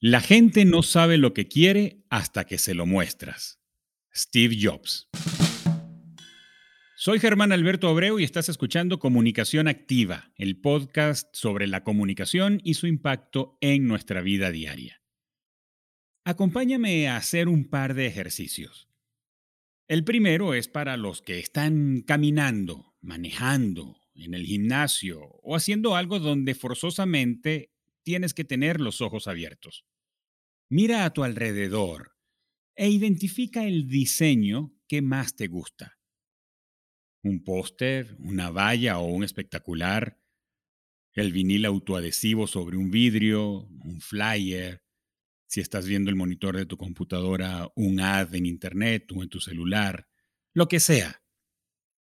La gente no sabe lo que quiere hasta que se lo muestras. Steve Jobs. Soy Germán Alberto Abreu y estás escuchando Comunicación Activa, el podcast sobre la comunicación y su impacto en nuestra vida diaria. Acompáñame a hacer un par de ejercicios. El primero es para los que están caminando, manejando, en el gimnasio o haciendo algo donde forzosamente tienes que tener los ojos abiertos. Mira a tu alrededor e identifica el diseño que más te gusta. Un póster, una valla o un espectacular, el vinil autoadhesivo sobre un vidrio, un flyer, si estás viendo el monitor de tu computadora, un ad en internet o en tu celular, lo que sea.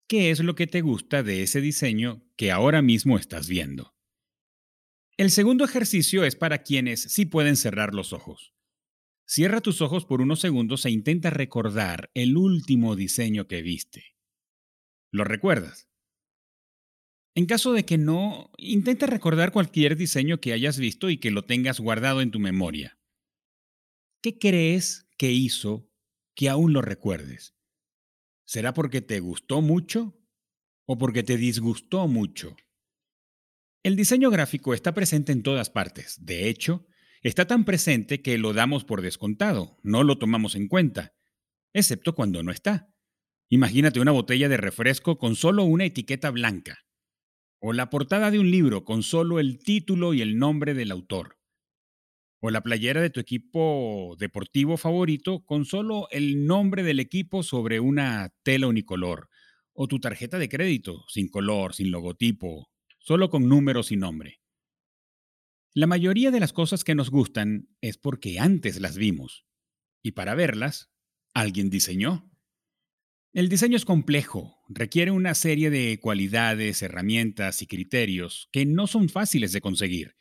¿Qué es lo que te gusta de ese diseño que ahora mismo estás viendo? El segundo ejercicio es para quienes sí pueden cerrar los ojos. Cierra tus ojos por unos segundos e intenta recordar el último diseño que viste. ¿Lo recuerdas? En caso de que no, intenta recordar cualquier diseño que hayas visto y que lo tengas guardado en tu memoria. ¿Qué crees que hizo que aún lo recuerdes? ¿Será porque te gustó mucho o porque te disgustó mucho? El diseño gráfico está presente en todas partes. De hecho, está tan presente que lo damos por descontado, no lo tomamos en cuenta, excepto cuando no está. Imagínate una botella de refresco con solo una etiqueta blanca, o la portada de un libro con solo el título y el nombre del autor, o la playera de tu equipo deportivo favorito con solo el nombre del equipo sobre una tela unicolor, o tu tarjeta de crédito sin color, sin logotipo, solo con números y nombre. La mayoría de las cosas que nos gustan es porque antes las vimos, y para verlas, alguien diseñó. El diseño es complejo, requiere una serie de cualidades, herramientas y criterios que no son fáciles de conseguir.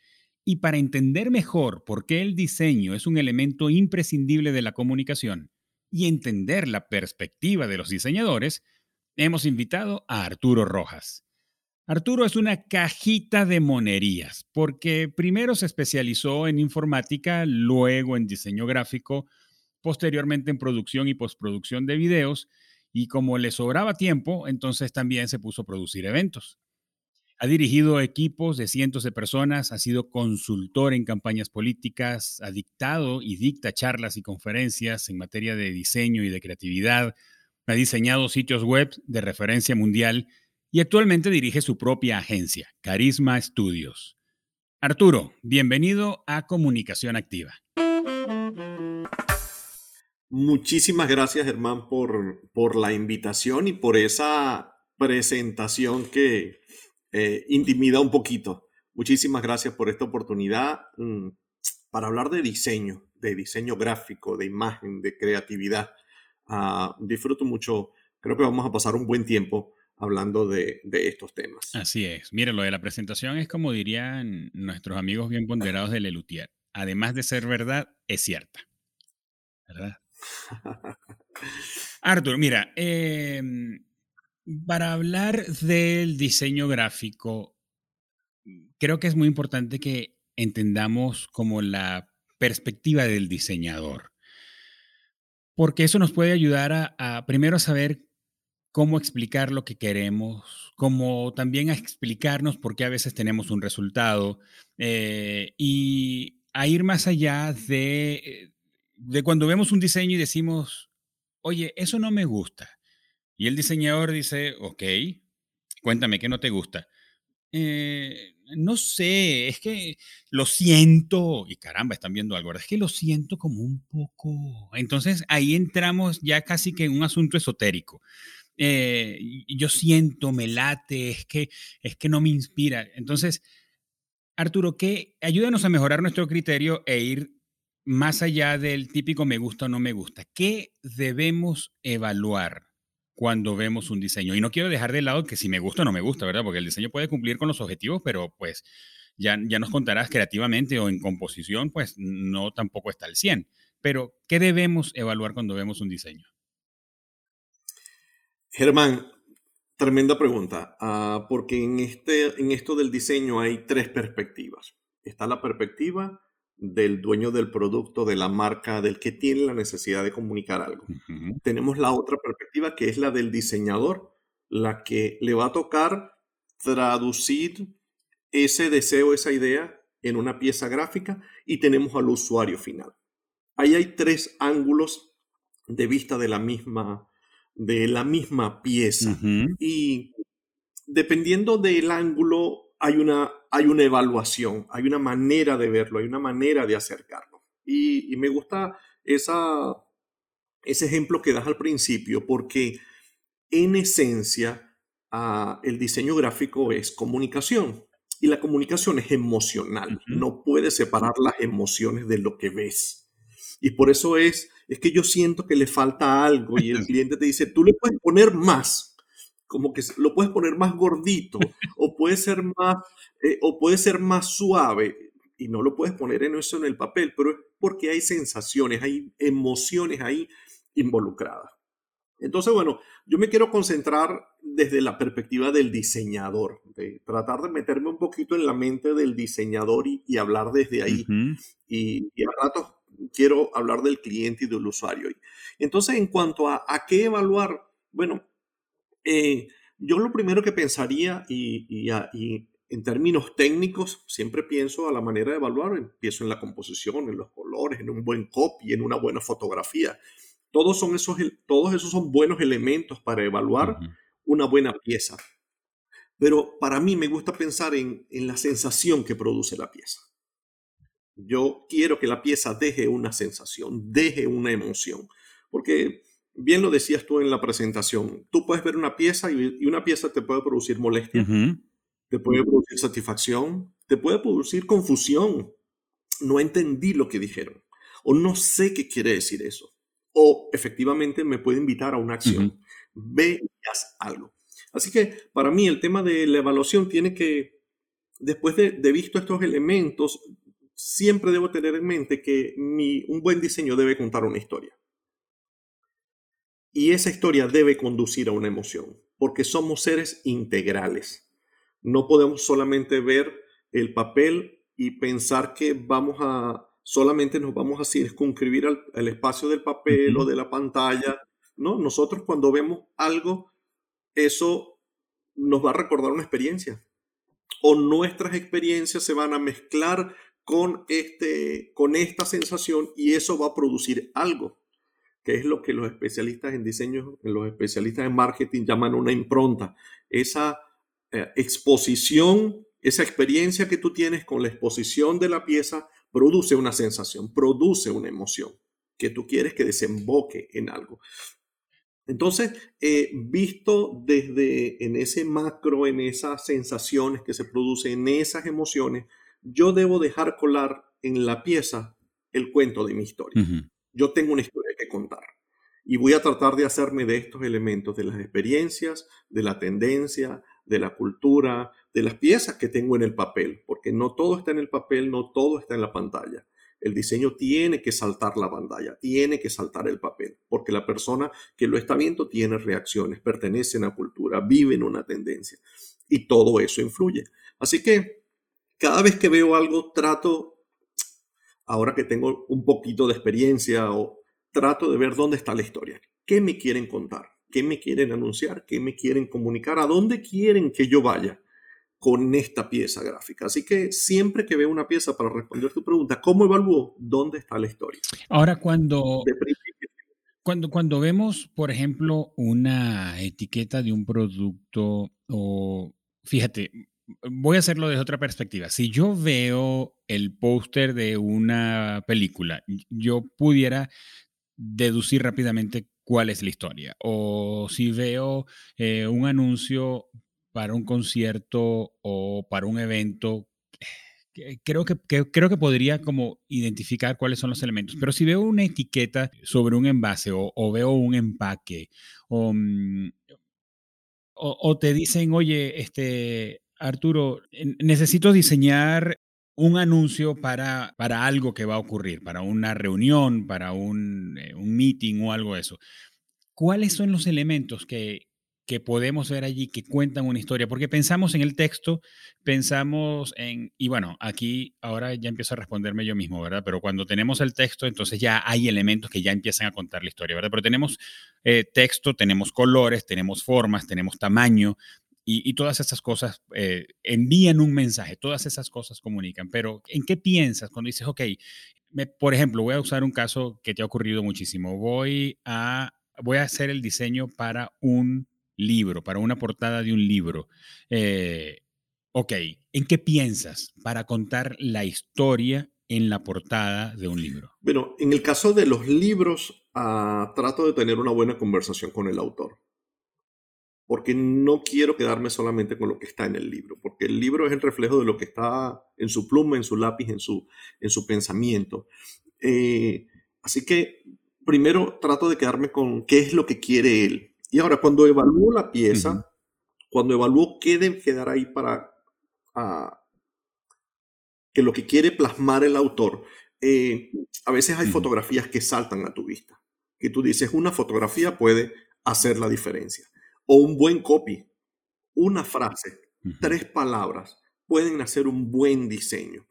Y para entender mejor por qué el diseño es un elemento imprescindible de la comunicación y entender la perspectiva de los diseñadores, hemos invitado a Arturo Rojas. Arturo es una cajita de monerías, porque primero se especializó en informática, luego en diseño gráfico, posteriormente en producción y postproducción de videos, y como le sobraba tiempo, entonces también se puso a producir eventos. Ha dirigido equipos de cientos de personas, ha sido consultor en campañas políticas, ha dictado y dicta charlas y conferencias en materia de diseño y de creatividad, ha diseñado sitios web de referencia mundial y actualmente dirige su propia agencia, Carisma Studios. Arturo, bienvenido a Comunicación Activa. Muchísimas gracias, Germán, por, por la invitación y por esa presentación que eh, intimida un poquito. Muchísimas gracias por esta oportunidad mm, para hablar de diseño, de diseño gráfico, de imagen, de creatividad. Ah, disfruto mucho, creo que vamos a pasar un buen tiempo hablando de, estos temas. Así es. Mira, lo de la presentación es como dirían nuestros amigos bien ponderados de Lelutier. Además de ser verdad, es cierta. ¿Verdad? Arthur, mira, em, para hablar del diseño gráfico, creo que es muy importante que entendamos como la perspectiva del diseñador. Porque eso nos puede ayudar a, a primero saber cómo explicar lo que queremos, como también a explicarnos por qué a veces tenemos un resultado eh, y a ir más allá de, de cuando vemos un diseño y decimos, oye, eso no me gusta. Y el diseñador dice, ok, cuéntame qué no te gusta. Eh, no sé, es que lo siento, y caramba, están viendo algo, es que lo siento como un poco. Entonces ahí entramos ya casi que en un asunto esotérico. Eh, yo siento, me late, es que, es que no me inspira. Entonces, Arturo, ¿qué? ayúdanos a mejorar nuestro criterio e ir más allá del típico me gusta o no me gusta. ¿Qué debemos evaluar cuando vemos un diseño? Y no quiero dejar de lado que si me gusta o no me gusta, ¿verdad? Porque el diseño puede cumplir con los objetivos, pero pues ya, ya nos contarás creativamente o en composición, pues no tampoco está al 100. Pero, ¿qué debemos evaluar cuando vemos un diseño? Germán, tremenda pregunta, ah, porque en, este, en esto del diseño hay tres perspectivas. Está la perspectiva del dueño del producto, de la marca, del que tiene la necesidad de comunicar algo. Tenemos la otra perspectiva que es la del diseñador, la que le va a tocar traducir ese deseo, esa idea en una pieza gráfica y tenemos al usuario final. Ahí hay tres ángulos de vista de la misma, de la misma pieza. Y dependiendo del ángulo, hay una, hay una evaluación, hay una manera de verlo, hay una manera de acercarlo. Y, me gusta esa, ese ejemplo que das al principio, porque en esencia ah, el diseño gráfico es comunicación. Y la comunicación es emocional. No puedes separar las emociones de lo que ves. Y por eso es, es que yo siento que le falta algo y el cliente te dice, tú le puedes poner más, como que lo puedes poner más gordito o puede ser más, eh, o puede ser más suave y no lo puedes poner en eso en el papel, pero es porque hay sensaciones, hay emociones ahí involucradas. Entonces, bueno, yo me quiero concentrar desde la perspectiva del diseñador, de tratar de meterme un poquito en la mente del diseñador y, hablar desde ahí. y, y, a ratos quiero hablar del cliente y del usuario. Entonces, en cuanto a, a qué evaluar, bueno, eh, yo lo primero que pensaría y, y, y, en términos técnicos, siempre pienso a la manera de evaluar, empiezo en la composición, en los colores, en un buen copy, en una buena fotografía. Todos, son esos, todos esos son buenos elementos para evaluar una buena pieza. Pero para mí me gusta pensar en, en la sensación que produce la pieza. Yo quiero que la pieza deje una sensación, deje una emoción, porque bien lo decías tú en la presentación, tú puedes ver una pieza y, una pieza te puede producir molestia, te puede producir satisfacción, te puede producir confusión. No entendí lo que dijeron o no sé qué quiere decir eso o efectivamente me puede invitar a una acción. Ve y haz algo. Así que para mí el tema de la evaluación tiene que, después de, visto estos elementos, siempre debo tener en mente que mi, un buen diseño debe contar una historia. Y esa historia debe conducir a una emoción, porque somos seres integrales. No podemos solamente ver el papel y pensar que vamos a solamente nos vamos a circunscribir al, espacio del papel o de la pantalla. ¿no? Nosotros cuando vemos algo, eso nos va a recordar una experiencia. O nuestras experiencias se van a mezclar con, este, con esta sensación y eso va a producir algo, que es lo que los especialistas en diseño, los especialistas en marketing llaman una impronta. Esa eh, exposición, esa experiencia que tú tienes con la exposición de la pieza produce una sensación, produce una emoción que tú quieres que desemboque en algo. Entonces, eh, visto desde en ese macro, en esas sensaciones que se producen, en esas emociones, yo debo dejar colar en la pieza el cuento de mi historia. Yo tengo una historia que contar y voy a tratar de hacerme de estos elementos, de las experiencias, de la tendencia, de la cultura, de las piezas que tengo en el papel, porque no todo está en el papel, no todo está en la pantalla. El diseño tiene que saltar la pantalla, tiene que saltar el papel, porque la persona que lo está viendo tiene reacciones, pertenece a una cultura, vive en una tendencia y todo eso influye. Así que cada vez que veo algo, trato, ahora que tengo un poquito de experiencia, o trato de ver dónde está la historia, qué me quieren contar qué me quieren anunciar, qué me quieren comunicar, a dónde quieren que yo vaya con esta pieza gráfica. Así que siempre que veo una pieza para responder tu pregunta, ¿cómo evalúo dónde está la historia? Ahora, cuando, cuando, cuando vemos, por ejemplo, una etiqueta de un producto o, fíjate, voy a hacerlo desde otra perspectiva. Si yo veo el póster de una película, yo pudiera deducir rápidamente cuál es la historia. O si veo eh, un anuncio para un concierto o para un evento, creo que, creo que podría como identificar cuáles son los elementos. Pero si veo una etiqueta sobre un envase o, veo un empaque mm, o, o, te dicen, oye, este, Arturo, necesito diseñar un anuncio para, para algo que va a ocurrir, para una reunión, para un, eh, un meeting o algo de eso. ¿Cuáles son los elementos que, que podemos ver allí que cuentan una historia, porque pensamos en el texto, pensamos en, y bueno, aquí ahora ya empiezo a responderme yo mismo, ¿verdad? Pero cuando tenemos el texto, entonces ya hay elementos que ya empiezan a contar la historia, ¿verdad? Pero tenemos eh, texto, tenemos colores, tenemos formas, tenemos tamaño, y, todas esas cosas eh, envían un mensaje, todas esas cosas comunican, pero ¿en qué piensas cuando dices, ok, por ejemplo, voy a usar un caso que te ha ocurrido muchísimo, voy a, voy a hacer el diseño para un libro, para una portada de un libro. Eh, ok, ¿en qué piensas para contar la historia en la portada de un libro? Bueno, en el caso de los libros, ah, trato de tener una buena conversación con el autor. Porque no quiero quedarme solamente con lo que está en el libro, porque el libro es el reflejo de lo que está en su pluma, en su lápiz, en su, en su pensamiento. Eh, así que primero trato de quedarme con qué es lo que quiere él y ahora, cuando evalúo la pieza, cuando evalúo qué debe quedar ahí para ah, que lo que quiere plasmar el autor, eh, a veces hay fotografías que saltan a tu vista. Que tú dices, una fotografía puede hacer la diferencia. O un buen copy, una frase, tres palabras, pueden hacer un buen diseño.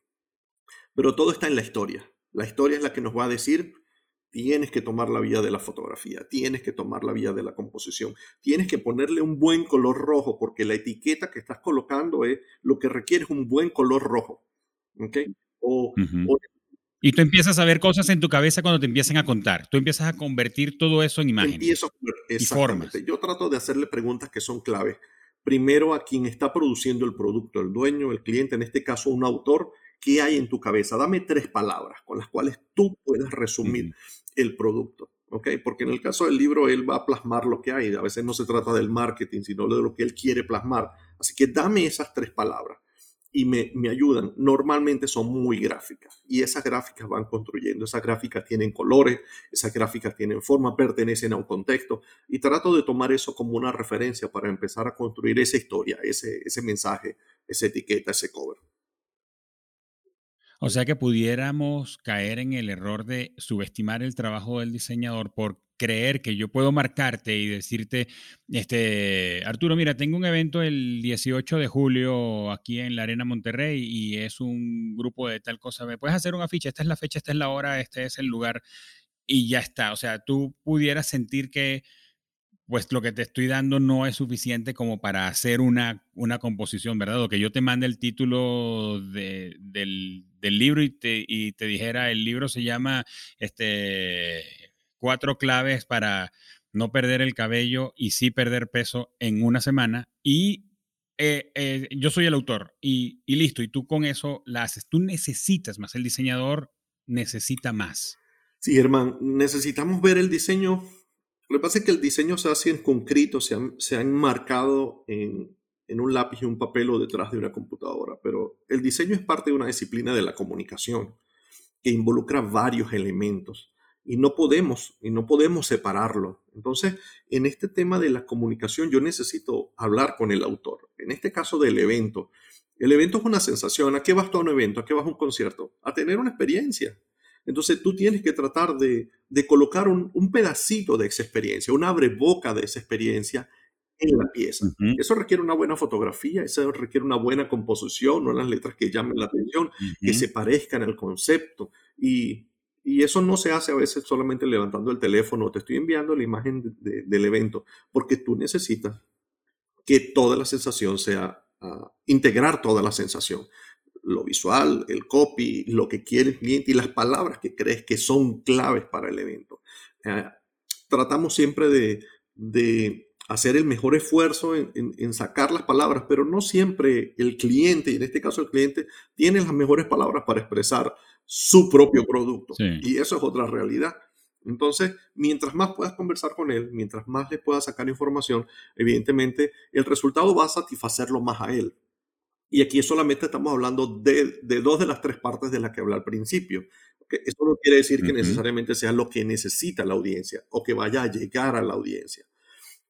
Pero todo está en la historia. La historia es la que nos va a decir Tienes que tomar la vía de la fotografía, tienes que tomar la vía de la composición, tienes que ponerle un buen color rojo, porque la etiqueta que estás colocando es lo que requiere es un buen color rojo. ¿Ok? Y tú empiezas a ver cosas en tu cabeza cuando te empiezan a contar. Tú empiezas a convertir todo eso en imágenes. Empiezo y formas. Yo trato de hacerle preguntas que son claves. Primero a quien está produciendo el producto, el dueño, el cliente, en este caso un autor, ¿qué hay en tu cabeza? Dame tres palabras con las cuales tú puedes resumir el producto. ¿ok? Porque en el caso del libro él va a plasmar lo que hay. A veces no se trata del marketing, sino de lo que él quiere plasmar. Así que dame esas tres palabras y me, me, ayudan. Normalmente son muy gráficas y esas gráficas van construyendo. Esas gráficas tienen colores, esas gráficas tienen forma, pertenecen a un contexto y trato de tomar eso como una referencia para empezar a construir esa historia, ese, ese mensaje, esa etiqueta, ese cover. O sea que pudiéramos caer en el error de subestimar el trabajo del diseñador por creer que yo puedo marcarte y decirte, este, Arturo, mira, tengo un evento el 18 de julio aquí en la Arena Monterrey y es un grupo de tal cosa. ¿Me puedes hacer una ficha? Esta es la fecha, esta es la hora, este es el lugar y ya está. O sea, tú pudieras sentir que pues lo que te estoy dando no es suficiente como para hacer una, una composición, ¿verdad? O que yo te mande el título del, libro y te, y te, dijera, el libro se llama este, Cuatro claves para no perder el cabello y sí perder peso en una semana. Y eh, eh, yo soy el autor y, y listo, y tú con eso la haces. Tú necesitas más, el diseñador necesita más. Sí, Germán, necesitamos ver el diseño lo que pasa es que el diseño se hace en concreto, se ha, se ha enmarcado en, en un lápiz y un papel o detrás de una computadora, pero el diseño es parte de una disciplina de la comunicación que involucra varios elementos y no podemos y no podemos separarlo. Entonces, en este tema de la comunicación yo necesito hablar con el autor. En este caso del evento, el evento es una sensación. ¿A qué vas tú a un evento? ¿A qué vas a un concierto? A tener una experiencia. Entonces tú tienes que tratar de, colocar un, pedacito de esa experiencia, un abre boca de esa experiencia en la pieza. Eso requiere una buena fotografía, eso requiere una buena composición, unas letras que llamen la atención, que se parezcan al concepto. Y, eso no se hace a veces solamente levantando el teléfono, te estoy enviando la imagen del evento, porque tú necesitas que toda la sensación sea, ah, integrar toda la sensación lo visual, el copy, lo que quiere el cliente y las palabras que crees que son claves para el evento. Eh, tratamos siempre de, hacer el mejor esfuerzo en, sacar las palabras, pero no siempre el cliente, y en este caso el cliente, tiene las mejores palabras para expresar su propio producto. Y eso es otra realidad. Entonces, mientras más puedas conversar con él, mientras más le puedas sacar información, evidentemente el resultado va a satisfacerlo más a él. Y aquí solamente estamos hablando de, dos de las tres partes de las que hablé al principio. Esto no quiere decir que necesariamente sea lo que necesita la audiencia o que vaya a llegar a la audiencia.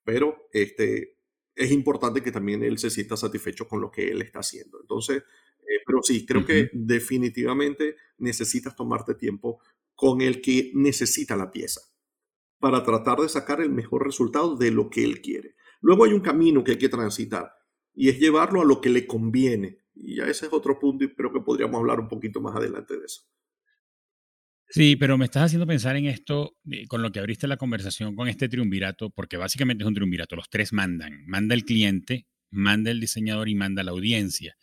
Pero este, es importante que también él se sienta satisfecho con lo que él está haciendo. Entonces, eh, pero sí, creo que definitivamente necesitas tomarte tiempo con el que necesita la pieza para tratar de sacar el mejor resultado de lo que él quiere. Luego hay un camino que hay que transitar y es llevarlo a lo que le conviene. Y ya ese es otro punto y creo que podríamos hablar un poquito más adelante de eso. Sí, pero me estás haciendo pensar en esto con lo que abriste la conversación con este triunvirato, porque básicamente es un triunvirato, los tres mandan, manda el cliente, manda el diseñador y manda la audiencia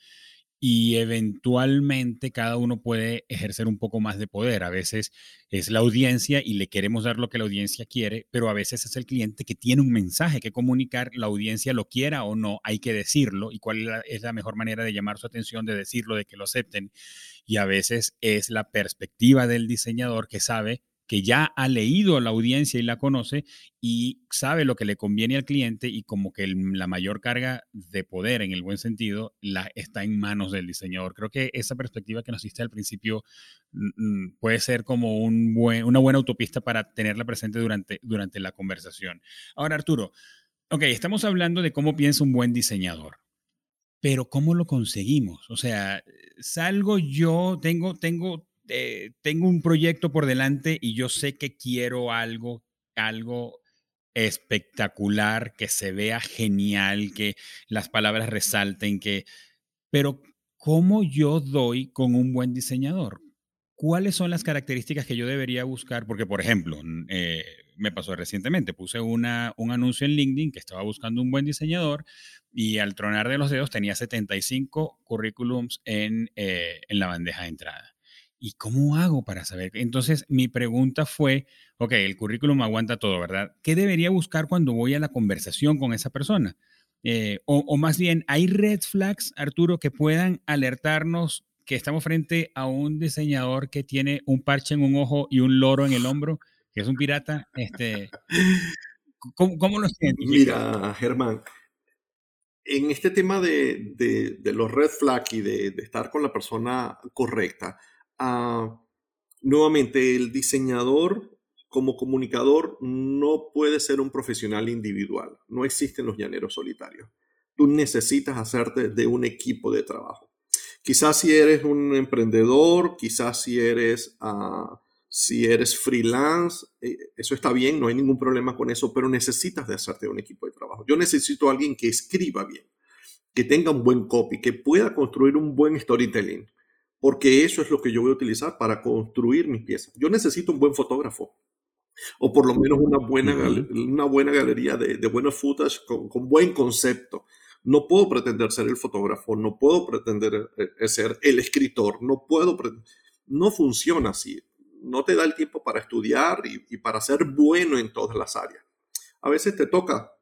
y eventualmente cada uno puede ejercer un poco más de poder. A veces es la audiencia y le queremos dar lo que la audiencia quiere, pero a veces es el cliente que tiene un mensaje que comunicar, la audiencia lo quiera o no, hay que decirlo y cuál es la mejor manera de llamar su atención, de decirlo, de que lo acepten. Y a veces es la perspectiva del diseñador que sabe que ya ha leído a la audiencia y la conoce y sabe lo que le conviene al cliente y como que la mayor carga de poder en el buen sentido la, está en manos del diseñador. Creo que esa perspectiva que nos diste al principio puede ser como un buen, una buena autopista para tenerla presente durante, durante la conversación. Ahora, Arturo, ok, estamos hablando de cómo piensa un buen diseñador pero ¿cómo lo conseguimos? O sea, salgo yo, tengo, tengo, eh, tengo un proyecto por delante y yo sé que quiero algo, algo espectacular, que se vea genial, que las palabras resalten, que, pero ¿cómo yo doy con un buen diseñador? ¿Cuáles son las características que yo debería buscar? Porque, por ejemplo, eh, me pasó recientemente, puse una, un anuncio en LinkedIn que estaba buscando un buen diseñador y al tronar de los dedos tenía 75 currículums en, eh, en la bandeja de entrada. ¿Y cómo hago para saber? Entonces, mi pregunta fue, ok, el currículum aguanta todo, ¿verdad? ¿Qué debería buscar cuando voy a la conversación con esa persona? Eh, o, más bien, ¿hay red flags, Arturo, que puedan alertarnos que estamos frente a un diseñador que tiene un parche en un ojo y un loro en el hombro, que es un pirata? Este, ¿cómo, cómo lo Mira, Germán, en este tema de, de, los red flags y de, de, estar con la persona correcta, nuevamente, el diseñador como comunicador no puede ser un profesional individual. No existen los llaneros solitarios. Tú necesitas hacerte de un equipo de trabajo. Quizás si eres un emprendedor, quizás si eres, ah, si eres freelance, eh, eso está bien, no hay ningún problema con eso, pero necesitas de hacerte de un equipo de trabajo. Yo necesito a alguien que escriba bien, que tenga un buen copy, que pueda construir un buen storytelling, porque eso es lo que yo voy a utilizar para construir mis piezas. Yo necesito un buen fotógrafo, o por lo menos una buena, una buena galería de, de buenos footage con, buen concepto. No puedo pretender ser el fotógrafo, no puedo pretender eh, eh, ser el escritor, no puedo, no funciona así. No te da el tiempo para estudiar y, y para ser bueno en todas las áreas. A veces te toca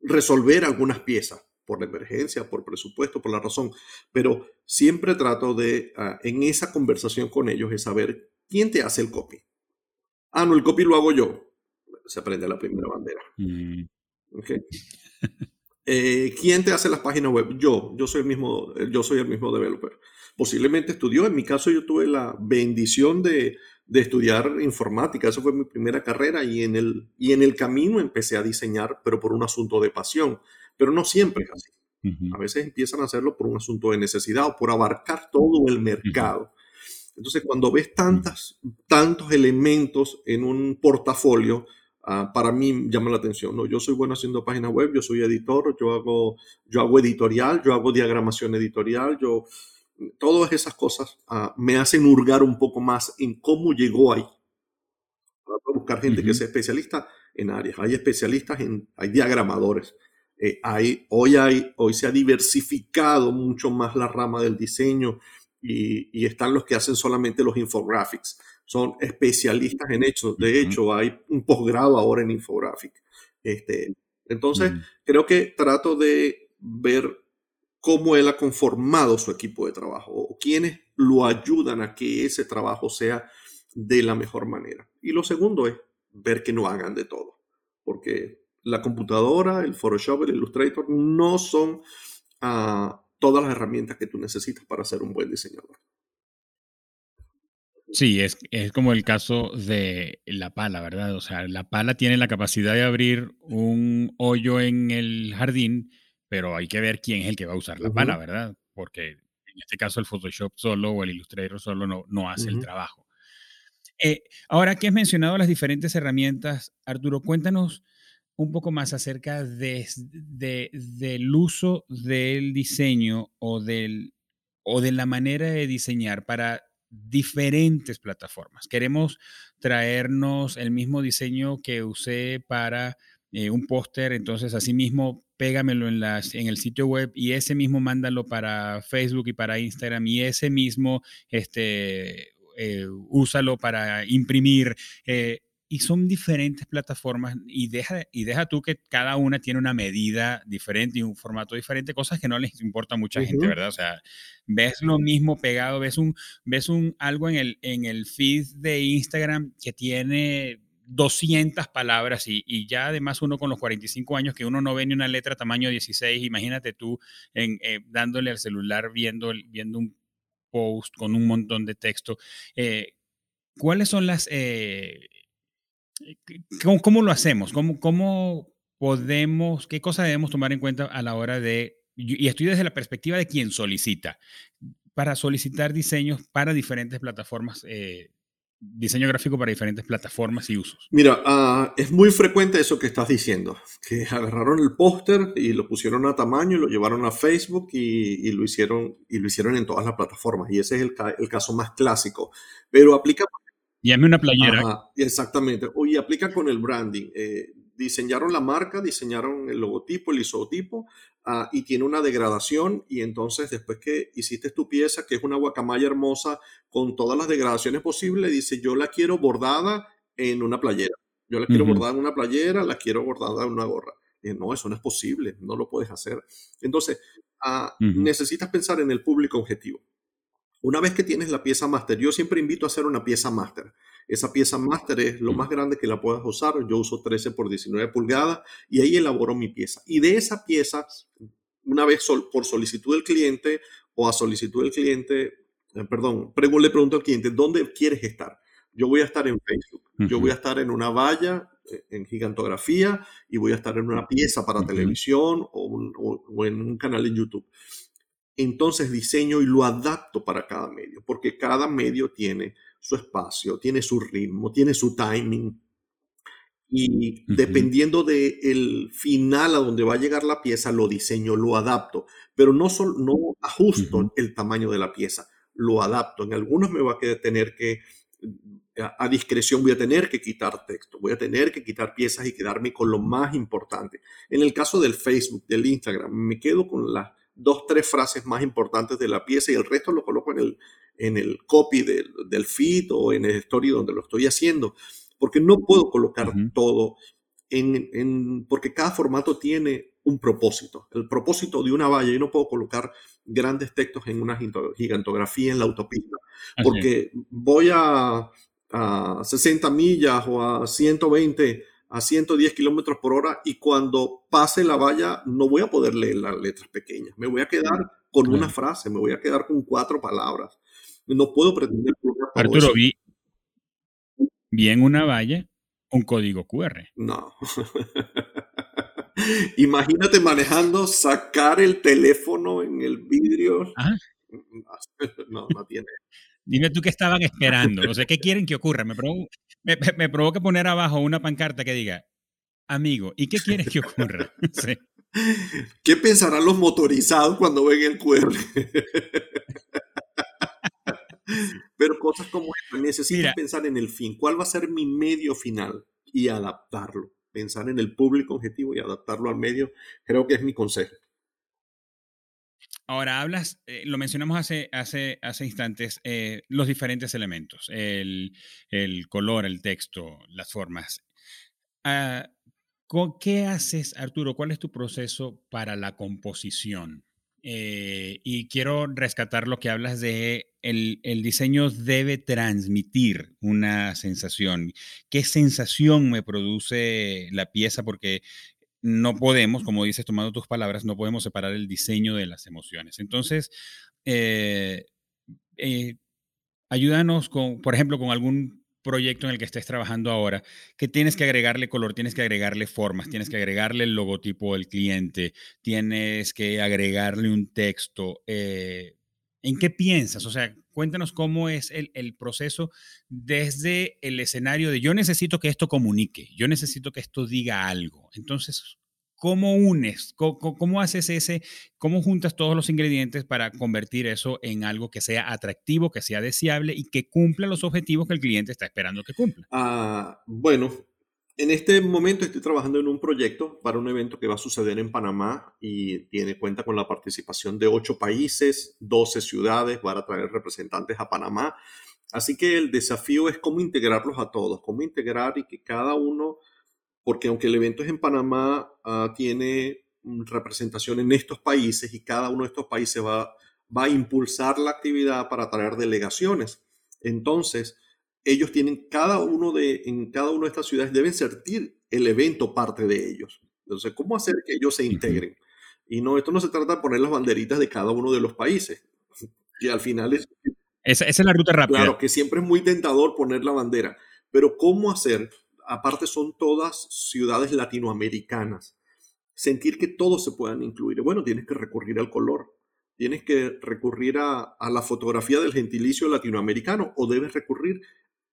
resolver algunas piezas, por la emergencia, por presupuesto, por la razón, pero siempre trato de, ah, en esa conversación con ellos, es saber quién te hace el copy. Ah, no, el copy lo hago yo. Se prende la primera bandera. Mm. Eh, ¿Quién te hace las páginas web? Yo, yo soy el mismo, yo soy el mismo developer. Posiblemente estudió, en mi caso yo tuve la bendición de, de estudiar informática, eso fue mi primera carrera y en, el, y en el camino empecé a diseñar, pero por un asunto de pasión. Pero no siempre es así. A veces empiezan a hacerlo por un asunto de necesidad o por abarcar todo el mercado. Entonces, cuando ves tantas, tantos elementos en un portafolio, ah, para mí llama la atención. ¿no? Yo soy bueno haciendo páginas web, yo soy editor, yo hago, yo hago editorial, yo hago diagramación editorial, yo... Todas esas cosas ah, me hacen hurgar un poco más en cómo llegó ahí. Para buscar gente que sea especialista en áreas. Hay especialistas en, hay diagramadores, eh, hoy, hay, hoy se ha diversificado mucho más la rama del diseño y, están los que hacen solamente los infographics. Son especialistas en hechos. De hecho, hay un posgrado ahora en infographic. Este, entonces, creo que trato de ver cómo él ha conformado su equipo de trabajo o quiénes lo ayudan a que ese trabajo sea de la mejor manera. Y lo segundo es ver que no hagan de todo, porque la computadora, el Photoshop, el Illustrator no son ah, todas las herramientas que tú necesitas para ser un buen diseñador. Sí, es, es, como el caso de la pala, ¿verdad? O sea, la pala tiene la capacidad de abrir un hoyo en el jardín, pero hay que ver quién es el que va a usar la pala, ¿verdad? Porque en este caso el Photoshop solo o el Illustrator solo no, no hace el trabajo. Eh, ahora que has mencionado las diferentes herramientas, Arturo, cuéntanos un poco más acerca de, del uso del diseño o, del, o de la manera de diseñar para diferentes plataformas. Queremos traernos el mismo diseño que usé para eh, un póster, entonces asimismo pégamelo en, las, en el sitio web y ese mismo mándalo para Facebook y para Instagram y ese mismo este, eh, úsalo para imprimir. Eh, y son diferentes plataformas y deja, y deja tú que cada una tiene una medida diferente y un formato diferente, cosas que no les importa a mucha gente, ¿verdad? O sea, ves lo mismo pegado, ves un, ves un algo en el, en el feed de Instagram que tiene 200 palabras y, y, ya además uno con los 45 años que uno no ve ni una letra tamaño 16, imagínate tú en, eh, dándole al celular viendo, viendo un post con un montón de texto. Eh, ¿Cuáles son las... Eh, ¿cómo, lo hacemos? ¿Cómo, ¿Cómo podemos, qué cosas debemos tomar en cuenta a la hora de, y estoy desde la perspectiva de quien solicita, para solicitar diseños para diferentes plataformas, eh, diseño gráfico para diferentes plataformas y usos? Mira, uh, es muy frecuente eso que estás diciendo, que agarraron el póster y lo pusieron a tamaño y lo llevaron a Facebook y, y, lo, hicieron, y lo hicieron en todas las plataformas. Y ese es el, el caso más clásico. Pero aplica Llame una playera. Ajá, exactamente. Oye, aplica con el branding. Eh, diseñaron la marca, diseñaron el logotipo, el isotipo, uh, y tiene una degradación. Y entonces, después que hiciste tu pieza, que es una guacamaya hermosa con todas las degradaciones posibles, dice: Yo la quiero bordada en una playera. Yo la quiero uh -huh. bordada en una playera, la quiero bordada en una gorra. Y no, eso no es posible, no lo puedes hacer. Entonces, uh, uh -huh. necesitas pensar en el público objetivo. Una vez que tienes la pieza máster, yo siempre invito a hacer una pieza máster. Esa pieza máster es lo más grande que la puedas usar. Yo uso 13 por 19 pulgadas y ahí elaboro mi pieza. Y de esa pieza, una vez sol, por solicitud del cliente o a solicitud del cliente, eh, perdón, le pregunto al cliente, ¿dónde quieres estar? Yo voy a estar en Facebook, uh -huh. yo voy a estar en una valla, eh, en gigantografía y voy a estar en una pieza para uh -huh. televisión o, un, o, o en un canal en YouTube entonces diseño y lo adapto para cada medio, porque cada medio tiene su espacio, tiene su ritmo, tiene su timing. Y uh -huh. dependiendo del el final a donde va a llegar la pieza, lo diseño, lo adapto, pero no, solo, no ajusto uh -huh. el tamaño de la pieza, lo adapto. En algunos me va a tener que, a discreción voy a tener que quitar texto, voy a tener que quitar piezas y quedarme con lo más importante. En el caso del Facebook, del Instagram, me quedo con las dos, tres frases más importantes de la pieza y el resto lo coloco en el, en el copy del, del feed o en el story donde lo estoy haciendo, porque no puedo colocar uh -huh. todo en, en, porque cada formato tiene un propósito. El propósito de una valla, yo no puedo colocar grandes textos en una gigantografía en la autopista, porque voy a, a 60 millas o a 120 a 110 kilómetros por hora y cuando pase la valla no voy a poder leer las letras pequeñas. Me voy a quedar con una frase, me voy a quedar con cuatro palabras. No puedo pretender. Arturo, vi, vi en una valla un código QR. No. Imagínate manejando, sacar el teléfono en el vidrio. Ajá. No, no tiene. Dime tú qué estaban esperando. O sea, ¿qué quieren que ocurra? Me, provo me, me, provoca poner abajo una pancarta que diga, amigo, ¿y qué quieres que ocurra? Sí. ¿Qué pensarán los motorizados cuando ven el QR? Pero cosas como esta, necesito Mira, pensar en el fin. ¿Cuál va a ser mi medio final? Y adaptarlo. Pensar en el público objetivo y adaptarlo al medio, creo que es mi consejo. Ahora hablas, eh, lo mencionamos hace, hace, hace instantes, eh, los diferentes elementos, el, color, el texto, las formas. Uh, ¿Qué haces, Arturo? ¿Cuál es tu proceso para la composición? Eh, y quiero rescatar lo que hablas de el, el, diseño debe transmitir una sensación. ¿Qué sensación me produce la pieza? Porque no podemos, como dices, tomando tus palabras, no podemos separar el diseño de las emociones. Entonces, eh, eh, ayúdanos con, por ejemplo, con algún proyecto en el que estés trabajando ahora, que tienes que agregarle color, tienes que agregarle formas, tienes que agregarle el logotipo del cliente, tienes que agregarle un texto. Eh, ¿En qué piensas? O sea, cuéntanos cómo es el, proceso desde el escenario de yo necesito que esto comunique, yo necesito que esto diga algo. Entonces, ¿cómo unes? ¿Cómo, cómo haces ese? ¿Cómo juntas todos los ingredientes para convertir eso en algo que sea atractivo, que sea deseable y que cumpla los objetivos que el cliente está esperando que cumpla? Ah, bueno, en este momento estoy trabajando en un proyecto para un evento que va a suceder en Panamá y tiene cuenta con la participación de ocho países, 12 ciudades, van a traer representantes a Panamá. Así que el desafío es cómo integrarlos a todos, cómo integrar y que cada uno, porque aunque el evento es en Panamá, uh, tiene representación en estos países y cada uno de estos países va, va a impulsar la actividad para traer delegaciones. Entonces, ellos tienen cada uno de, en cada una de estas ciudades deben sentir el evento parte de ellos. Entonces, ¿cómo hacer que ellos se integren? Y no, esto no se trata de poner las banderitas de cada uno de los países, que al final es... Esa, esa es la ruta rápida. Claro, que siempre es muy tentador poner la bandera, pero ¿cómo hacer? Aparte son todas ciudades latinoamericanas. Sentir que todos se puedan incluir. Bueno, tienes que recurrir al color tienes que recurrir a, a, la fotografía del gentilicio latinoamericano o debes recurrir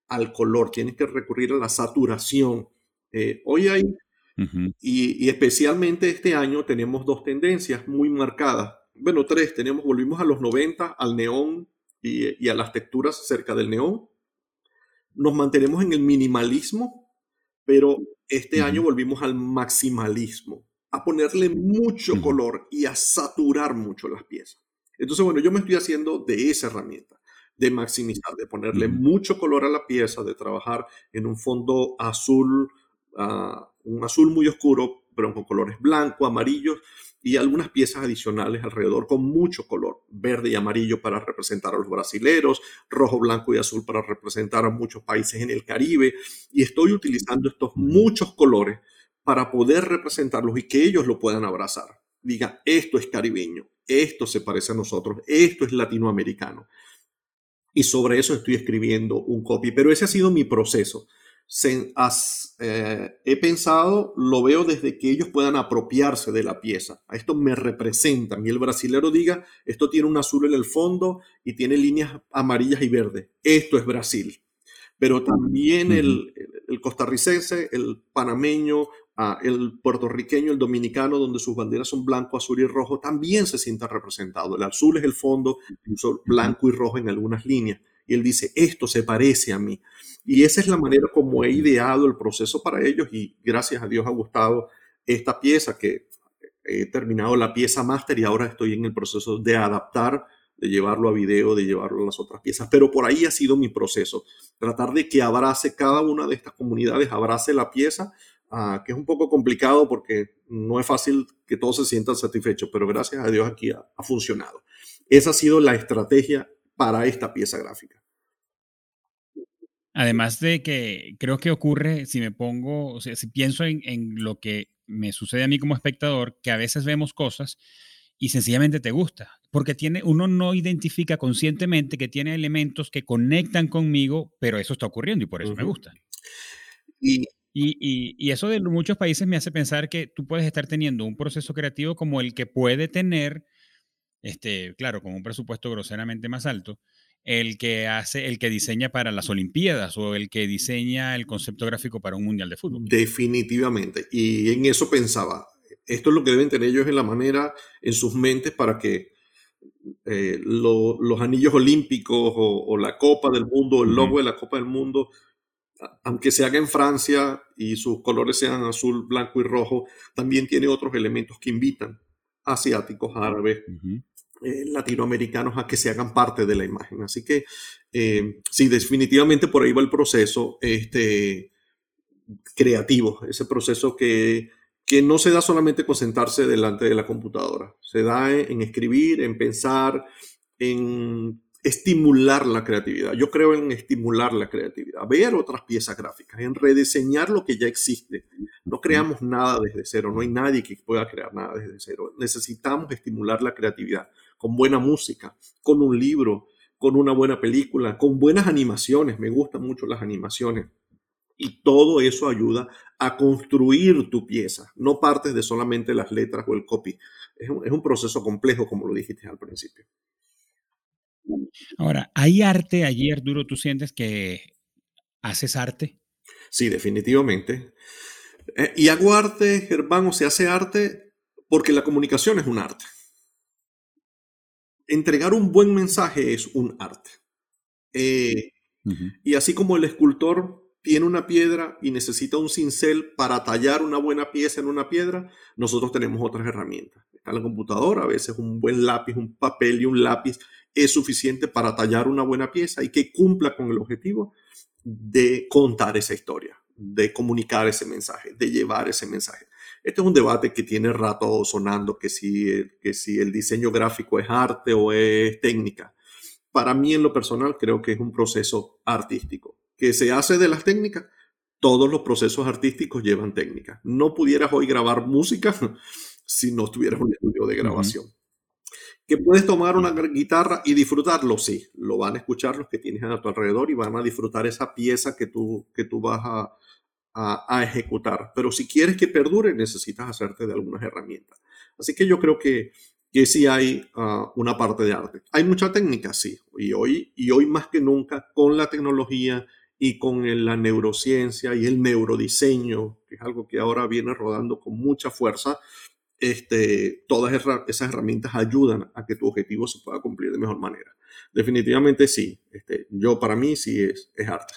al color, tienes que recurrir a la saturación. Eh, hoy hay, uh -huh. y, y, especialmente este año tenemos dos tendencias muy marcadas. Bueno, tres, tenemos, volvimos a los 90, al neón y, y a las texturas cerca del neón. Nos mantenemos en el minimalismo, pero este uh -huh. año volvimos al maximalismo, a ponerle mucho uh -huh. color y a saturar mucho las piezas. Entonces, bueno, yo me estoy haciendo de esa herramienta de maximizar, de ponerle mucho color a la pieza, de trabajar en un fondo azul, uh, un azul muy oscuro, pero con colores blanco, amarillos y algunas piezas adicionales alrededor con mucho color, verde y amarillo para representar a los brasileros, rojo, blanco y azul para representar a muchos países en el Caribe. Y estoy utilizando estos muchos colores para poder representarlos y que ellos lo puedan abrazar. Diga, esto es caribeño, esto se parece a nosotros, esto es latinoamericano y sobre eso estoy escribiendo un copy. Pero ese ha sido mi proceso. Se, eh, he pensado, lo veo desde que ellos puedan apropiarse de la pieza. A esto me representan. Y el brasilero diga, esto tiene un azul en el fondo y tiene líneas amarillas y verdes. Esto es Brasil. Pero también el, el costarricense, el panameño uh, el puertorriqueño, el dominicano, donde sus banderas son blanco, azul y rojo, también se sienta representado. El azul es el fondo, incluso blanco y rojo en algunas líneas. Y él dice, esto se parece a mí. Y esa es la manera como he ideado el proceso para ellos y gracias a Dios ha gustado esta pieza que he terminado la pieza máster y ahora estoy en el proceso de adaptar, de llevarlo a video, de llevarlo a las otras piezas. Pero por ahí ha sido mi proceso, tratar de que abrace cada una de estas comunidades, abrace la pieza uh, que es un poco complicado porque no es fácil que todos se sientan satisfechos, pero gracias a Dios aquí ha, ha funcionado. Esa ha sido la estrategia para esta pieza gráfica. Además de que creo que ocurre, si me pongo, o sea, si pienso en, en, lo que me sucede a mí como espectador, que a veces vemos cosas y sencillamente te gusta, porque tiene, uno no identifica conscientemente que tiene elementos que conectan conmigo, pero eso está ocurriendo y por eso uh -huh. me gusta. Y y, y, y, eso de muchos países me hace pensar que tú puedes estar teniendo un proceso creativo como el que puede tener, este, claro, con un presupuesto groseramente más alto, el que hace, el que diseña para las Olimpiadas o el que diseña el concepto gráfico para un mundial de fútbol. Definitivamente. Y en eso pensaba. Esto es lo que deben tener ellos en la manera, en sus mentes, para que eh, lo, los anillos olímpicos o, o, la Copa del Mundo, el logo uh -huh. de la Copa del Mundo, aunque se haga en Francia y sus colores sean azul, blanco y rojo, también tiene otros elementos que invitan asiáticos, árabes, uh -huh. eh, latinoamericanos a que se hagan parte de la imagen. Así que eh, sí, definitivamente por ahí va el proceso este, creativo, ese proceso que, que no se da solamente con sentarse delante de la computadora, se da en, en escribir, en pensar, en estimular la creatividad. Yo creo en estimular la creatividad, ver otras piezas gráficas, en rediseñar lo que ya existe. No creamos nada desde cero, no hay nadie que pueda crear nada desde cero. Necesitamos estimular la creatividad con buena música, con un libro, con una buena película, con buenas animaciones. Me gustan mucho las animaciones. Y todo eso ayuda a construir tu pieza. No partes de solamente las letras o el copy. Es un, es un proceso complejo, como lo dijiste al principio. Ahora, ¿hay arte allí, Arturo? ¿Tú sientes que haces arte? Sí, definitivamente. Eh, y hago arte, Germán, o se hace arte porque la comunicación es un arte. Entregar un buen mensaje es un arte. Eh, y así como el escultor tiene una piedra y necesita un cincel para tallar una buena pieza en una piedra, nosotros tenemos otras herramientas. Está la computadora, a veces un buen lápiz, un papel y un lápiz es suficiente para tallar una buena pieza y que cumpla con el objetivo de contar esa historia, de comunicar ese mensaje, de llevar ese mensaje. Este es un debate que tiene rato sonando, que si, que si el diseño gráfico es arte o es técnica. Para mí en lo personal creo que es un proceso artístico que se hace de las técnicas, todos los procesos artísticos llevan técnicas. No pudieras hoy grabar música si no tuvieras un estudio de grabación. ¿Que puedes tomar una guitarra y disfrutarlo? Sí, lo van a escuchar los que tienes a tu alrededor y van a disfrutar esa pieza que tú, que tú vas a, a, ejecutar. Pero si quieres que perdure, necesitas hacerte de algunas herramientas. Así que yo creo que, que sí hay ah, una parte de arte. Hay mucha técnica, sí. Y hoy, y hoy más que nunca, con la tecnología y con la neurociencia y el neurodiseño, que es algo que ahora viene rodando con mucha fuerza, este, todas esas herramientas ayudan a que tu objetivo se pueda cumplir de mejor manera. Definitivamente sí, este, yo para mí sí es, arte.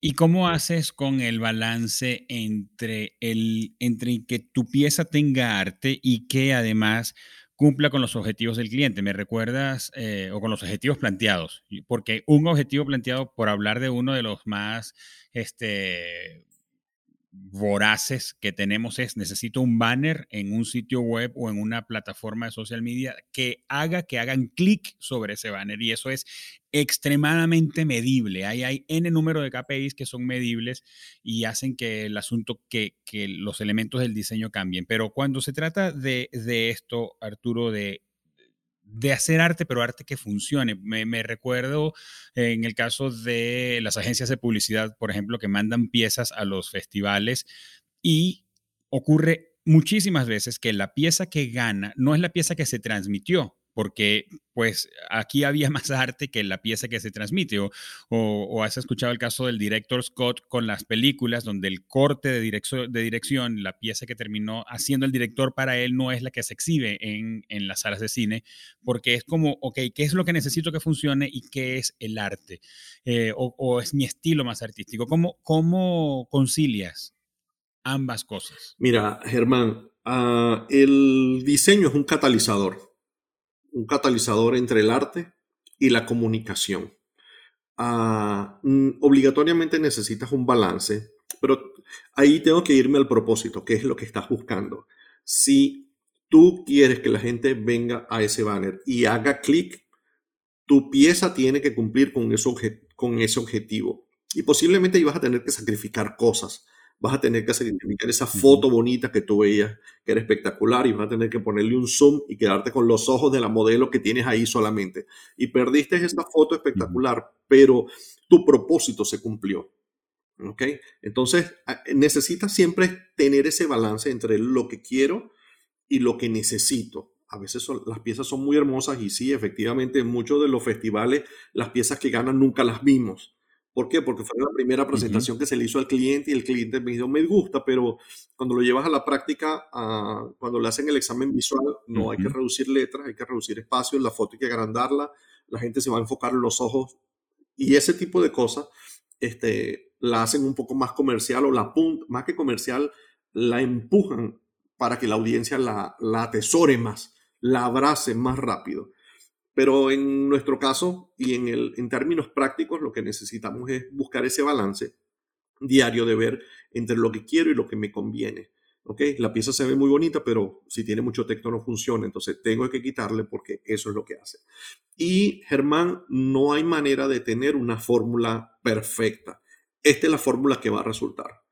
¿Y cómo haces con el balance entre, el, entre que tu pieza tenga arte y que además cumpla con los objetivos del cliente. ¿Me recuerdas eh, o con los objetivos planteados? Porque un objetivo planteado, por hablar de uno de los más este, voraces que tenemos es necesito un banner en un sitio web o en una plataforma de social media que haga que hagan clic sobre ese banner y eso es extremadamente medible. Ahí hay N número de KPIs que son medibles y hacen que el asunto, que, que los elementos del diseño cambien. Pero cuando se trata de, de esto, Arturo, de de hacer arte, pero arte que funcione. Me, recuerdo en el caso de las agencias de publicidad, por ejemplo, que mandan piezas a los festivales y ocurre muchísimas veces que la pieza que gana no es la pieza que se transmitió, porque pues aquí había más arte que la pieza que se transmite. O, o, has escuchado el caso del director Scott con las películas, donde el corte de, dirección, de dirección, la pieza que terminó haciendo el director para él no es la que se exhibe en, en, las salas de cine, porque es como, ok, ¿qué es lo que necesito que funcione y qué es el arte? Eh, o, o, es mi estilo más artístico. ¿Cómo, cómo concilias ambas cosas? Mira, Germán, uh, el diseño es un catalizador un catalizador entre el arte y la comunicación. Ah, mm, obligatoriamente necesitas un balance, pero ahí tengo que irme al propósito, qué es lo que estás buscando. Si tú quieres que la gente venga a ese banner y haga clic, tu pieza tiene que cumplir con, con ese objetivo. Y posiblemente ibas a tener que sacrificar cosas vas a tener que identificar esa foto bonita que tú veías, que era espectacular, y vas a tener que ponerle un zoom y quedarte con los ojos de la modelo que tienes ahí solamente. Y perdiste esa foto espectacular, pero tu propósito se cumplió. ¿Ok? Entonces, necesitas siempre tener ese balance entre lo que quiero y lo que necesito. A veces las piezas son muy hermosas y sí, efectivamente, en muchos de los festivales las piezas que ganan nunca las vimos ¿Por qué? Porque fue la primera presentación que se le hizo al cliente y el cliente me dijo, me gusta, pero cuando lo llevas a la práctica, ah, cuando le hacen el examen visual, no hay que reducir letras, hay que reducir espacios, la foto hay que agrandarla, la gente se va a enfocar en los ojos y ese tipo de cosas este, la hacen un poco más comercial o la punta, más que comercial, la empujan para que la audiencia la, la atesore más, la abrace más rápido. Pero en nuestro caso y en, el, en términos prácticos, lo que necesitamos es buscar ese balance diario de ver entre lo que quiero y lo que me conviene. ¿okay? La pieza se ve muy bonita, pero si tiene mucho texto no funciona, entonces tengo que quitarle porque eso es lo que hace. Y Germán, no hay manera de tener una fórmula perfecta. Esta es la fórmula que va a resultar.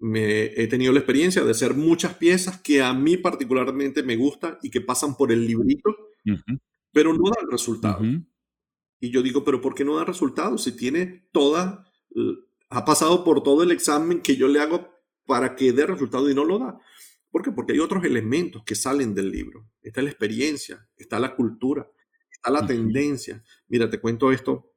Me, he tenido la experiencia de hacer muchas piezas que a mí particularmente me gustan y que pasan por el librito pero no da resultado. Y yo digo, pero ¿por qué no da resultado? Si tiene toda, ha pasado por todo el examen que yo le hago para que dé resultado y no lo da. ¿Por qué? Porque hay otros elementos que salen del libro. Está la experiencia, está la cultura, está la tendencia. Mira, te cuento esto.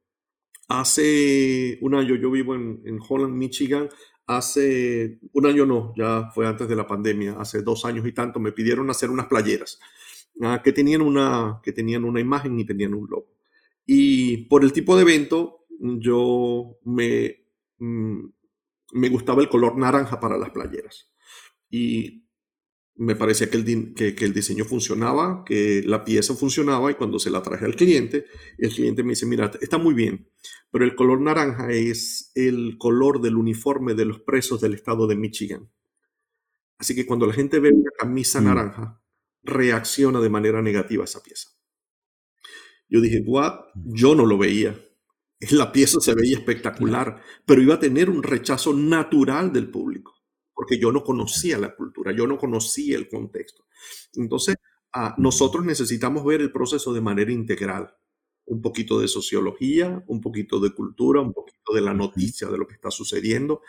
Hace un año, yo vivo en, en Holland, Michigan. Hace un año no, ya fue antes de la pandemia, hace dos años y tanto, me pidieron hacer unas playeras ah, que, tenían una, que tenían una imagen y tenían un logo. Y por el tipo de evento, yo me, mm, me gustaba el color naranja para las playeras. Y me parecía que el, que, el, diseño funcionaba, que la pieza funcionaba y cuando se la traje al cliente, el cliente me dice, mira, está muy bien, pero el color naranja es el color del uniforme de los presos del estado de Michigan. Así que cuando la gente ve una camisa mm. naranja, reacciona de manera negativa a esa pieza. Yo dije, what? Yo no lo veía. La pieza se veía espectacular, pero iba a tener un rechazo natural del público, porque yo no conocía la cultura, yo no conocía el contexto. Entonces, ah, nosotros necesitamos ver el proceso de manera integral. Un poquito de sociología, un poquito de cultura, un poquito de la noticia de lo que está sucediendo.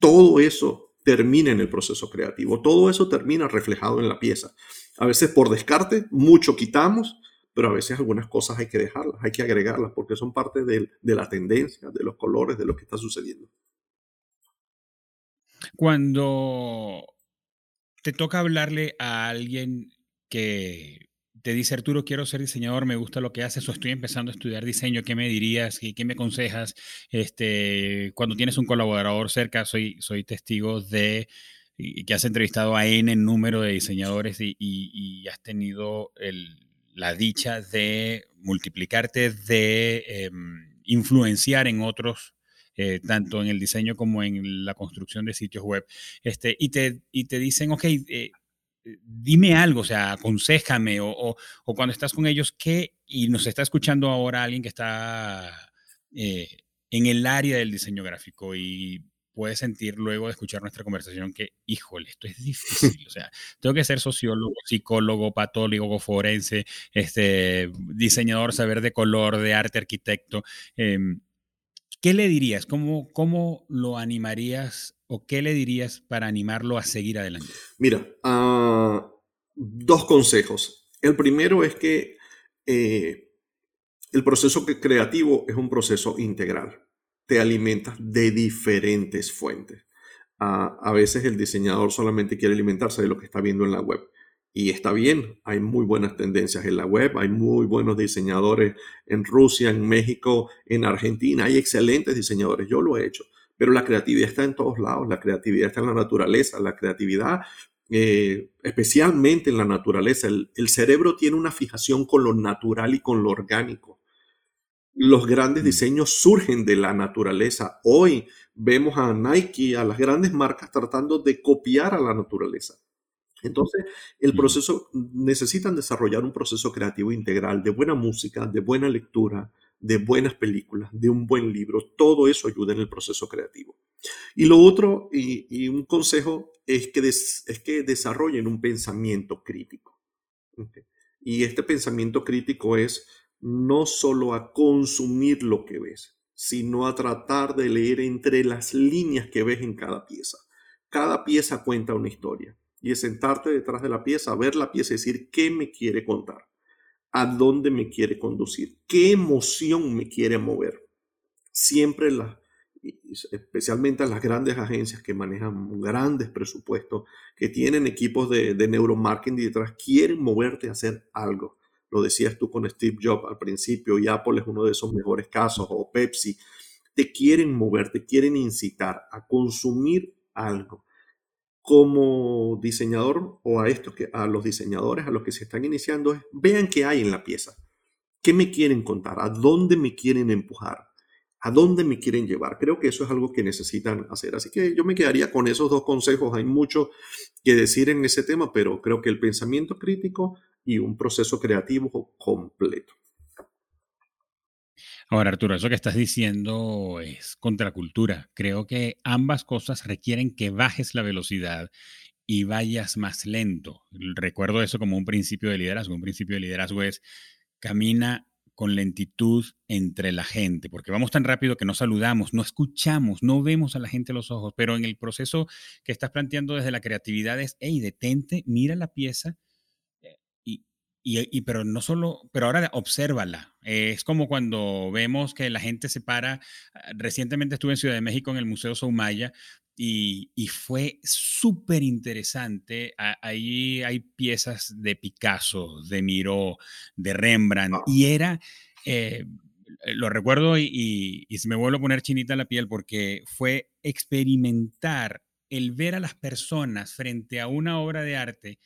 Todo eso termina en el proceso creativo. Todo eso termina reflejado en la pieza. A veces por descarte, mucho quitamos, pero a veces algunas cosas hay que dejarlas, hay que agregarlas, porque son parte de, la tendencia, de los colores, de lo que está sucediendo. Cuando te toca hablarle a alguien que te dice, Arturo, quiero ser diseñador, me gusta lo que haces, o estoy empezando a estudiar diseño, ¿qué me dirías? ¿Qué, qué me aconsejas? Este, cuando tienes un colaborador cerca, soy, soy testigo de que has entrevistado a N número de diseñadores y has tenido el, la dicha de multiplicarte, de em, influenciar en otros, eh, tanto en el diseño como en la construcción de sitios web, este, y, te, y te dicen, ok, eh, dime algo, o sea, aconsejame, o, o, cuando estás con ellos, ¿qué? Y nos está escuchando ahora alguien que está eh, en el área del diseño gráfico y puede sentir luego de escuchar nuestra conversación que, híjole, esto es difícil. O sea, tengo que ser sociólogo, psicólogo, patólogo, forense, este, diseñador, saber de color, de arte, arquitecto. Em, ¿Qué le dirías? ¿Cómo, ¿Cómo lo animarías o qué le dirías para animarlo a seguir adelante? Mira, ah, dos consejos. El primero es que eh, el proceso creativo es un proceso integral te alimentas de diferentes fuentes. a veces el diseñador solamente quiere alimentarse de lo que está viendo en la web. Y está bien, hay muy buenas tendencias en la web, hay muy buenos diseñadores en Rusia, en México, en Argentina, hay excelentes diseñadores, yo lo he hecho, pero la creatividad está en todos lados, la creatividad está en la naturaleza, la creatividad, eh, especialmente en la naturaleza, el cerebro tiene una fijación con lo natural y con lo orgánico. Los grandes mm. diseños surgen de la naturaleza. Hoy vemos a Nike, a las grandes marcas tratando de copiar a la naturaleza. Entonces, el mm. proceso, necesitan desarrollar un proceso creativo integral de buena música, de buena lectura, de buenas películas, de un buen libro. Todo eso ayuda en el proceso creativo. Y lo otro, y, un consejo, es que, es que desarrollen un pensamiento crítico. Y este pensamiento crítico es no solo a consumir lo que ves, sino a tratar de leer entre las líneas que ves en cada pieza. Cada pieza cuenta una historia y es sentarte detrás de la pieza, ver la pieza y decir qué me quiere contar, a dónde me quiere conducir, qué emoción me quiere mover. Siempre las especialmente las grandes agencias que manejan grandes presupuestos, que tienen equipos de, de neuromarketing detrás, quieren moverte a hacer algo lo decías tú con Steve Jobs al principio, y Apple es uno de esos mejores casos, o Pepsi, te quieren mover, te quieren incitar a consumir algo. Como diseñador o a estos que a los diseñadores, a los que se están iniciando, vean qué hay en la pieza. ¿Qué me quieren contar? ¿A dónde me quieren empujar? ¿A dónde me quieren llevar? Creo que eso es algo que necesitan hacer. Así que yo me quedaría con esos dos consejos. Hay mucho que decir en ese tema, pero creo que el pensamiento crítico y un proceso creativo completo. Ahora, Arturo, eso que estás diciendo es contracultura. Creo que ambas cosas requieren que bajes la velocidad y vayas más lento. Recuerdo eso como un principio de liderazgo. Un principio de liderazgo es camina con lentitud entre la gente, porque vamos tan rápido que no saludamos, no escuchamos, no vemos a la gente a los ojos, pero en el proceso que estás planteando desde la creatividad es, hey, detente, mira la pieza y, pero no solo, pero ahora obsérvala. es como cuando vemos que la gente se para. Ah, recientemente estuve en Ciudad de México en el Museo Soumaya y, y fue súper interesante. Ahí hay piezas de Picasso, de Miró, de Rembrandt, y era, eh, lo recuerdo y, y, se me vuelve a poner chinita la piel porque fue experimentar el ver a las personas frente a una obra de arte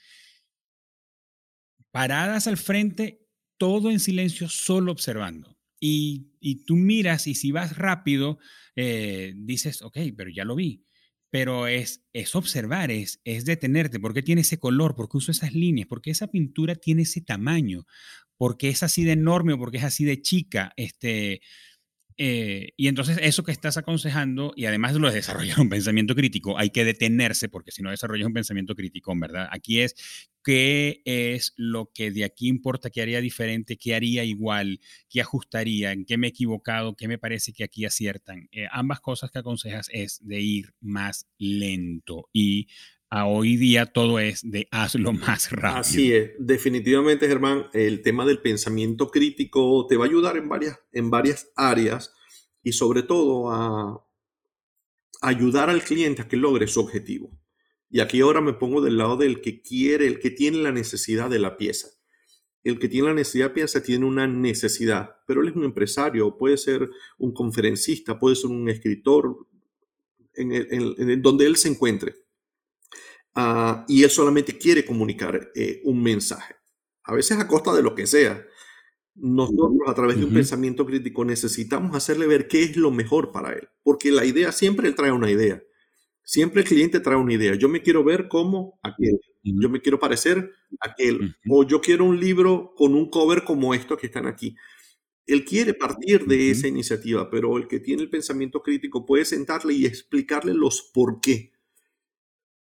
paradas al frente, todo en silencio, solo observando. Y, y tú miras y si vas rápido, eh, dices, ok, pero ya lo vi. Pero es, es observar, es, es detenerte. ¿Por qué tiene ese color? ¿Por qué uso esas líneas? ¿Por qué esa pintura tiene ese tamaño? ¿Por qué es así de enorme o por qué es así de chica? Este, eh, y entonces eso que estás aconsejando, y además de lo de desarrollar un pensamiento crítico, hay que detenerse porque si no desarrollas un pensamiento crítico, ¿verdad? Aquí es qué es lo que de aquí importa, qué haría diferente, qué haría igual, qué ajustaría, en qué me he equivocado, qué me parece que aquí aciertan. Eh, ambas cosas que aconsejas es de ir más lento y a hoy día todo es de hazlo más rápido. Así es, definitivamente Germán, el tema del pensamiento crítico te va a ayudar en varias, en varias áreas y sobre todo a ayudar al cliente a que logre su objetivo. Y aquí ahora me pongo del lado del que quiere, el que tiene la necesidad de la pieza. El que tiene la necesidad de pieza tiene una necesidad, pero él es un empresario, puede ser un conferencista, puede ser un escritor, en, donde él se encuentre Ah, y él solamente quiere comunicar eh, un mensaje, a veces a costa de lo que sea. Nosotros a través de un pensamiento crítico necesitamos hacerle ver qué es lo mejor para él, porque la idea siempre él trae una idea. Siempre el cliente trae una idea. Yo me quiero ver como aquel. Yo me quiero parecer aquel. O yo quiero un libro con un cover como estos que están aquí. Él quiere partir de esa iniciativa, pero el que tiene el pensamiento crítico puede sentarle y explicarle los por qué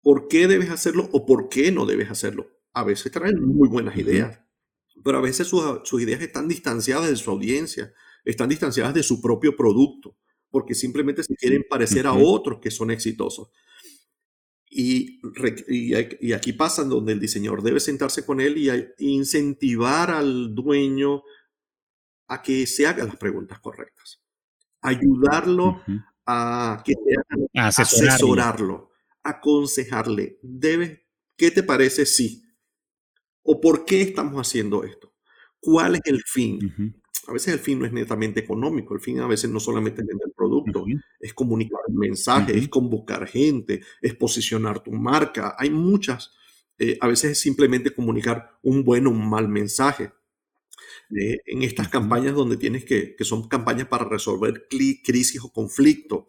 por qué debes hacerlo o por qué no debes hacerlo. A veces traen muy buenas ideas, pero a veces sus, ideas están distanciadas de su audiencia, están distanciadas de su propio producto, porque simplemente se quieren parecer a otros que son exitosos. Y, y, aquí pasan donde el diseñador debe sentarse con él y incentivar al dueño a que se haga las preguntas correctas. Ayudarlo a que asesorarlo aconsejarle, debes, ¿qué te parece si? ¿O por qué estamos haciendo esto? ¿Cuál es el fin? A veces el fin no es netamente económico, el fin a veces no solamente es vender producto, es comunicar un mensaje, es convocar gente, es posicionar tu marca. Hay muchas, eh, a veces es simplemente comunicar un buen o un mal mensaje. Eh, en estas campañas donde tienes que, que son campañas para resolver crisis o conflicto,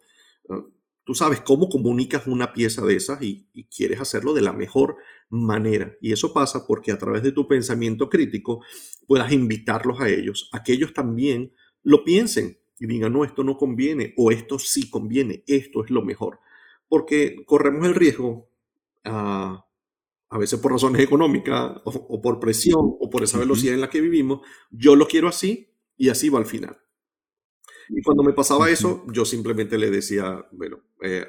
Tú sabes cómo comunicas una pieza de esas y, quieres hacerlo de la mejor manera. Y eso pasa porque a través de tu pensamiento crítico puedas invitarlos a ellos, a que ellos también lo piensen y digan, no, esto no conviene o esto sí conviene, esto es lo mejor. Porque corremos el riesgo, ah, a veces por razones económicas o, o por presión o por esa velocidad en la que vivimos, yo lo quiero así y así va al final. Y cuando me pasaba eso, yo simplemente le decía, bueno, eh,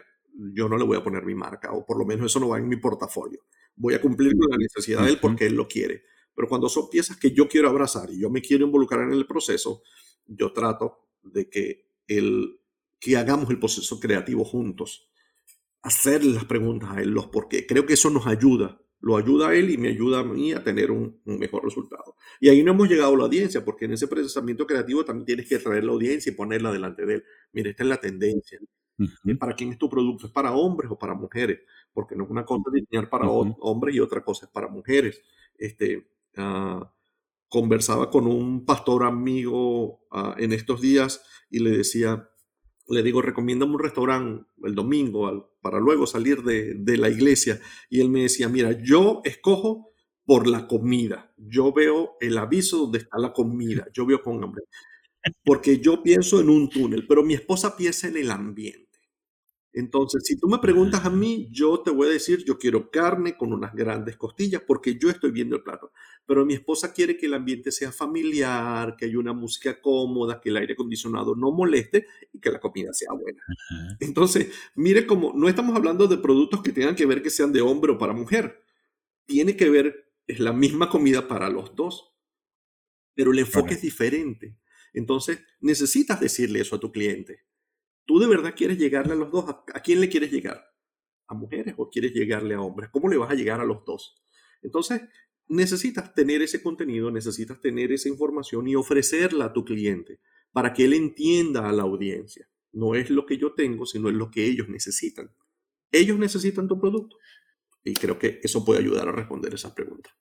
yo no le voy a poner mi marca, o por lo menos eso no va en mi portafolio. Voy a cumplir con la necesidad de él porque él lo quiere. Pero cuando son piezas que yo quiero abrazar y yo me quiero involucrar en el proceso, yo trato de que, el, que hagamos el proceso creativo juntos, hacerle las preguntas a él, los por qué. Creo que eso nos ayuda lo ayuda a él y me ayuda a mí a tener un, mejor resultado. Y ahí no hemos llegado a la audiencia, porque en ese procesamiento creativo también tienes que traer la audiencia y ponerla delante de él. Mira, esta es la tendencia. ¿Para quién es tu producto? ¿Es para hombres o para mujeres? Porque no es una cosa diseñar para hombres y otra cosa es para mujeres. Este, ah, conversaba con un pastor amigo ah, en estos días y le decía, le digo, recomiéndame un restaurante el domingo para luego salir de, de, la iglesia. Y él me decía, mira, yo escojo por la comida. Yo veo el aviso donde está la comida. Yo veo con hambre. Porque yo pienso en un túnel, pero mi esposa piensa en el ambiente. Entonces, si tú me preguntas a mí, yo te voy a decir, yo quiero carne con unas grandes costillas porque yo estoy viendo el plato. Pero mi esposa quiere que el ambiente sea familiar, que haya una música cómoda, que el aire acondicionado no moleste y que la comida sea buena. Entonces, mire cómo no estamos hablando de productos que tengan que ver que sean de hombre o para mujer. Tiene que ver es la misma comida para los dos, pero el enfoque es diferente. Entonces, necesitas decirle eso a tu cliente. ¿Tú de verdad quieres llegarle a los dos? ¿A quién le quieres llegar? ¿A mujeres o quieres llegarle a hombres? ¿Cómo le vas a llegar a los dos? Entonces, necesitas tener ese contenido, necesitas tener esa información y ofrecerla a tu cliente para que él entienda a la audiencia. No es lo que yo tengo, sino es lo que ellos necesitan. Ellos necesitan tu producto. Y creo que eso puede ayudar a responder esas preguntas.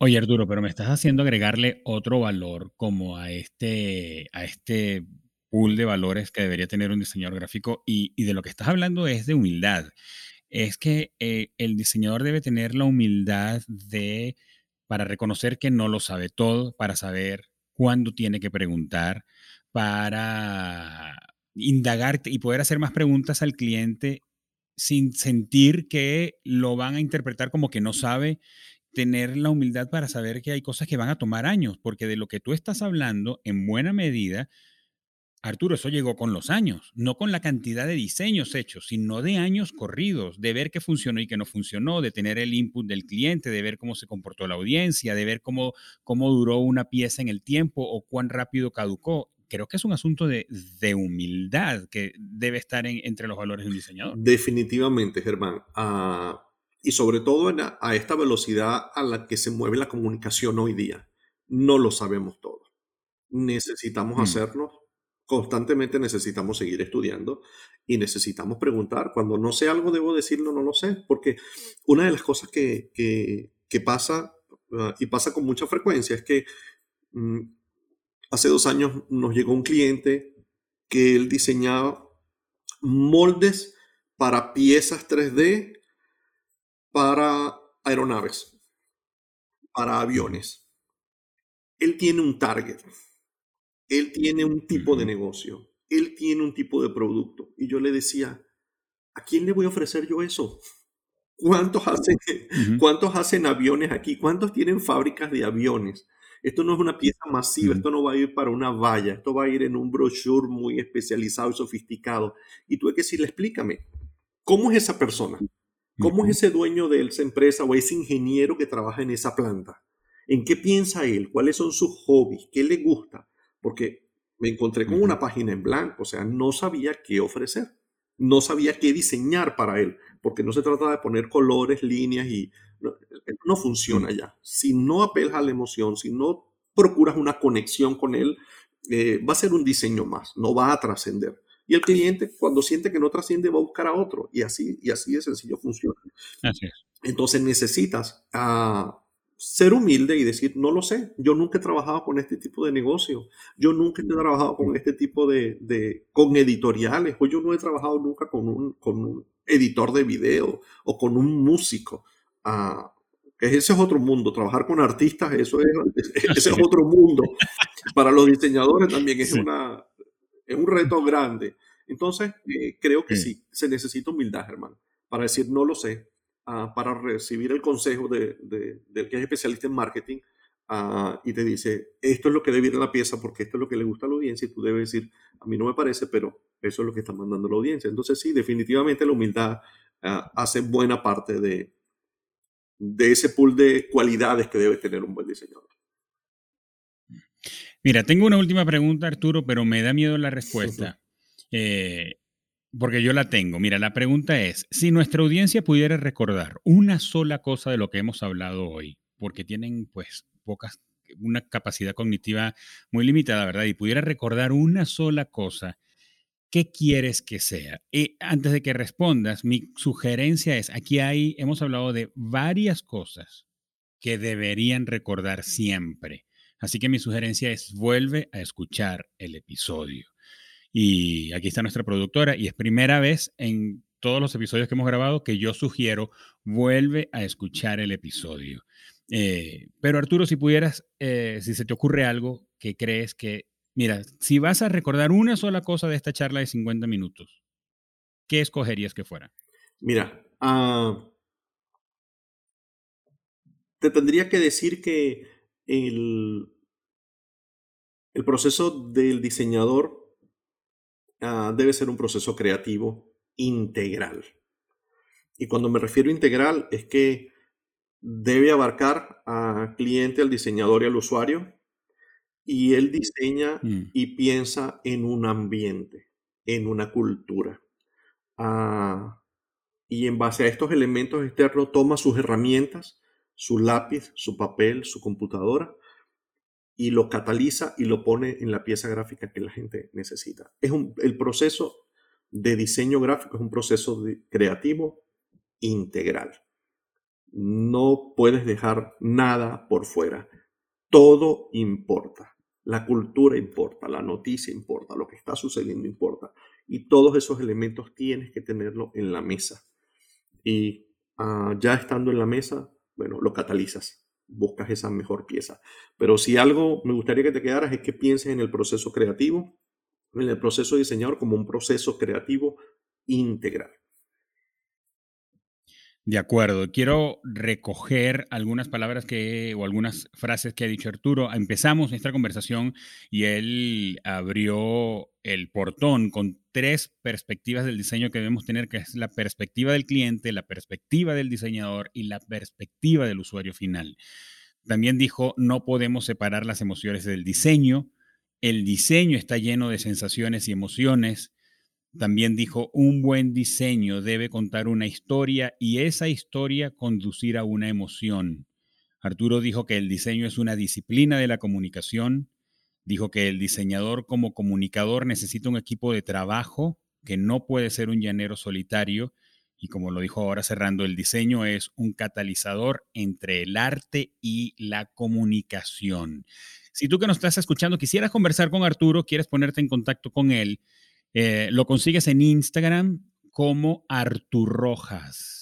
Oye, Arturo, pero me estás haciendo agregarle otro valor como a este, a este pool de valores que debería tener un diseñador gráfico y, de lo que estás hablando es de humildad. Es que eh, el diseñador debe tener la humildad de, para reconocer que no lo sabe todo, para saber cuándo tiene que preguntar, para indagar y poder hacer más preguntas al cliente sin sentir que lo van a interpretar como que no sabe, tener la humildad para saber que hay cosas que van a tomar años, porque de lo que tú estás hablando, en buena medida, Arturo, eso llegó con los años, no con la cantidad de diseños hechos, sino de años corridos, de ver qué funcionó y qué no funcionó, de tener el input del cliente, de ver cómo se comportó la audiencia, de ver cómo, cómo duró una pieza en el tiempo o cuán rápido caducó. Creo que es un asunto de, humildad que debe estar entre los valores de un diseñador. Definitivamente, Germán. Ah, y sobre todo a esta velocidad a la que se mueve la comunicación hoy día. No lo sabemos todo. Necesitamos mm. hacernos constantemente necesitamos seguir estudiando y necesitamos preguntar. Cuando no sé algo, debo decirlo, no lo sé, porque una de las cosas que, pasa ah, y pasa con mucha frecuencia es que mm, hace dos años nos llegó un cliente que él diseñaba moldes para piezas 3D para aeronaves, para aviones. Él tiene un target él tiene un tipo de negocio, él tiene un tipo de producto. Y yo le decía, ¿a quién le voy a ofrecer yo eso? ¿Cuántos hacen, ¿cuántos hacen aviones aquí? ¿Cuántos tienen fábricas de aviones? Esto no es una pieza masiva, esto no va a ir para una valla, esto va a ir en un brochure muy especializado y sofisticado. Y tuve que decirle, explícame, ¿cómo es esa persona? ¿Cómo es ese dueño de esa empresa o ese ingeniero que trabaja en esa planta? ¿En qué piensa él? ¿Cuáles son sus hobbies? ¿Qué le gusta? Porque me encontré con una página en blanco, o sea, no sabía qué ofrecer, no sabía qué diseñar para él, porque no se trata de poner colores, líneas y no, funciona ya. Si no apelas a la emoción, si no procuras una conexión con él, eh, va a ser un diseño más, no va a trascender. Y el cliente, cuando siente que no trasciende, va a buscar a otro. Y así, y así de sencillo funciona. Entonces necesitas a ser humilde y decir, no lo sé, yo nunca he trabajado con este tipo de negocio, yo nunca he trabajado con este tipo de, de con editoriales, o yo no he trabajado nunca con un, con un editor de video o con un músico. Ah, ese es otro mundo, trabajar con artistas, eso es, ese es otro mundo. Para los diseñadores también es, una, es un reto grande. Entonces, eh, creo que sí, se necesita humildad, hermano, para decir, no lo sé, Ah, para recibir el consejo de, del que es especialista en marketing ah, y te dice, esto es lo que debe ir a la pieza porque esto es lo que le gusta a la audiencia y tú debes decir, a mí no me parece, pero eso es lo que está mandando la audiencia. Entonces sí, definitivamente la humildad ah, hace buena parte de, de ese pool de cualidades que debe tener un buen diseñador. Mira, tengo una última pregunta, Arturo, pero me da miedo la respuesta. Eh, porque yo la tengo. Mira, la pregunta es, si nuestra audiencia pudiera recordar una sola cosa de lo que hemos hablado hoy, porque tienen pues pocas, una capacidad cognitiva muy limitada, ¿verdad? Y pudiera recordar una sola cosa, ¿qué quieres que sea? Y antes de que respondas, mi sugerencia es, aquí hay, hemos hablado de varias cosas que deberían recordar siempre. Así que mi sugerencia es, vuelve a escuchar el episodio. Y aquí está nuestra productora y es primera vez en todos los episodios que hemos grabado que yo sugiero vuelve a escuchar el episodio. Eh, pero Arturo, si pudieras, eh, si se te ocurre algo que crees que, mira, si vas a recordar una sola cosa de esta charla de 50 minutos, ¿qué escogerías que fuera? Mira, ah, te tendría que decir que el, el proceso del diseñador Ah, debe ser un proceso creativo integral. Y cuando me refiero a integral es que debe abarcar al cliente, al diseñador y al usuario. Y él diseña Mm, y piensa en un ambiente, en una cultura. Ah, y en base a estos elementos externos toma sus herramientas, su lápiz, su papel, su computadora y lo cataliza y lo pone en la pieza gráfica que la gente necesita. Es un, el proceso de diseño gráfico es un proceso creativo integral. No puedes dejar nada por fuera. Todo importa. La cultura importa, la noticia importa, lo que está sucediendo importa. Y todos esos elementos tienes que tenerlo en la mesa. Y ah, ya estando en la mesa, bueno, lo catalizas, buscas esa mejor pieza. Pero si algo me gustaría que te quedaras es que pienses en el proceso creativo, en el proceso diseñador como un proceso creativo integral. De acuerdo. Quiero recoger algunas palabras que o algunas frases que ha dicho Arturo. Empezamos esta conversación y él abrió el portón con tres perspectivas del diseño que debemos tener, que es la perspectiva del cliente, la perspectiva del diseñador y la perspectiva del usuario final. También dijo, no podemos separar las emociones del diseño. El diseño está lleno de sensaciones y emociones. También dijo, un buen diseño debe contar una historia y esa historia conducir a una emoción. Arturo dijo que el diseño es una disciplina de la comunicación. Dijo que el diseñador como comunicador necesita un equipo de trabajo que no puede ser un llanero solitario. Y como lo dijo ahora cerrando, el diseño es un catalizador entre el arte y la comunicación. Si tú que nos estás escuchando quisieras conversar con Arturo, quieres ponerte en contacto con él, eh, lo consigues en Instagram como Arturrojas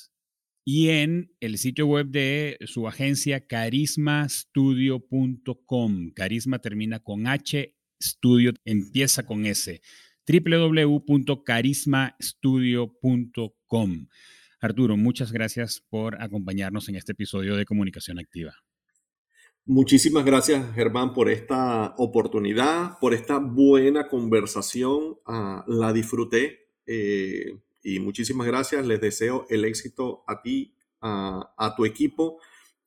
y en el sitio web de su agencia carismastudio.com. Carisma termina con H, estudio empieza con S. www.carismastudio.com. Arturo, muchas gracias por acompañarnos en este episodio de Comunicación Activa. Muchísimas gracias, Germán, por esta oportunidad, por esta buena conversación. Ah, la disfruté eh, y muchísimas gracias. Les deseo el éxito a ti, a, tu equipo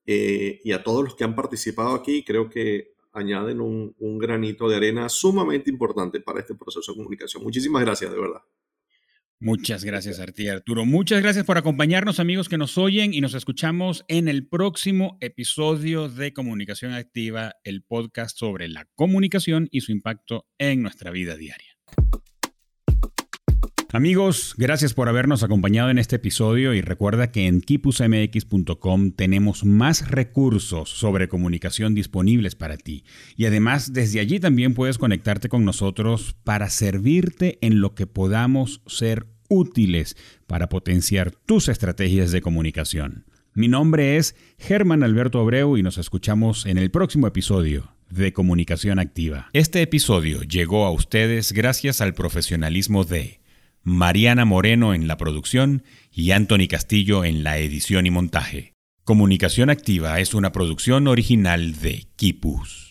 eh, y a todos los que han participado aquí. Creo que añaden un granito de arena sumamente importante para este proceso de comunicación. Muchísimas gracias, de verdad. Muchas gracias a ti, Arturo. Muchas gracias por acompañarnos, amigos que nos oyen y nos escuchamos en el próximo episodio de Comunicación Activa, el podcast sobre la comunicación y su impacto en nuestra vida diaria. Amigos, gracias por habernos acompañado en este episodio y recuerda que en kipusmx.com tenemos más recursos sobre comunicación disponibles para ti. Y además desde allí también puedes conectarte con nosotros para servirte en lo que podamos ser útiles para potenciar tus estrategias de comunicación. Mi nombre es Germán Alberto Abreu y nos escuchamos en el próximo episodio de Comunicación Activa. Este episodio llegó a ustedes gracias al profesionalismo de Mariana Moreno en la producción y Anthony Castillo en la edición y montaje. Comunicación Activa es una producción original de Kipus.